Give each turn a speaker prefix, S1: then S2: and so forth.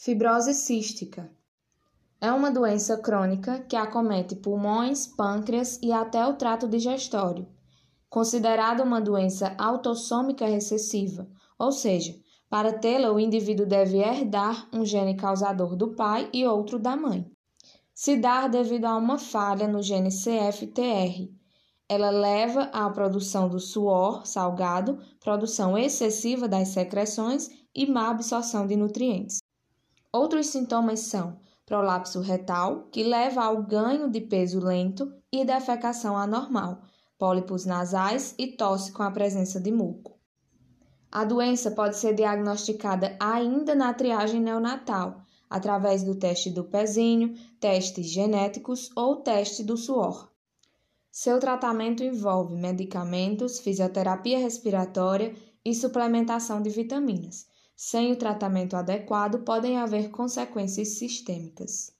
S1: Fibrose cística é uma doença crônica que acomete pulmões, pâncreas e até o trato digestório. Considerada uma doença autossômica recessiva, ou seja, para tê-la o indivíduo deve herdar um gene causador do pai e outro da mãe. Se dar devido a uma falha no gene CFTR. Ela leva à produção do suor salgado, produção excessiva das secreções e má absorção de nutrientes. Outros sintomas são prolapso retal, que leva ao ganho de peso lento e defecação anormal, pólipos nasais e tosse com a presença de muco. A doença pode ser diagnosticada ainda na triagem neonatal, através do teste do pezinho, testes genéticos ou teste do suor. Seu tratamento envolve medicamentos, fisioterapia respiratória e suplementação de vitaminas sem o tratamento adequado, podem haver consequências sistêmicas.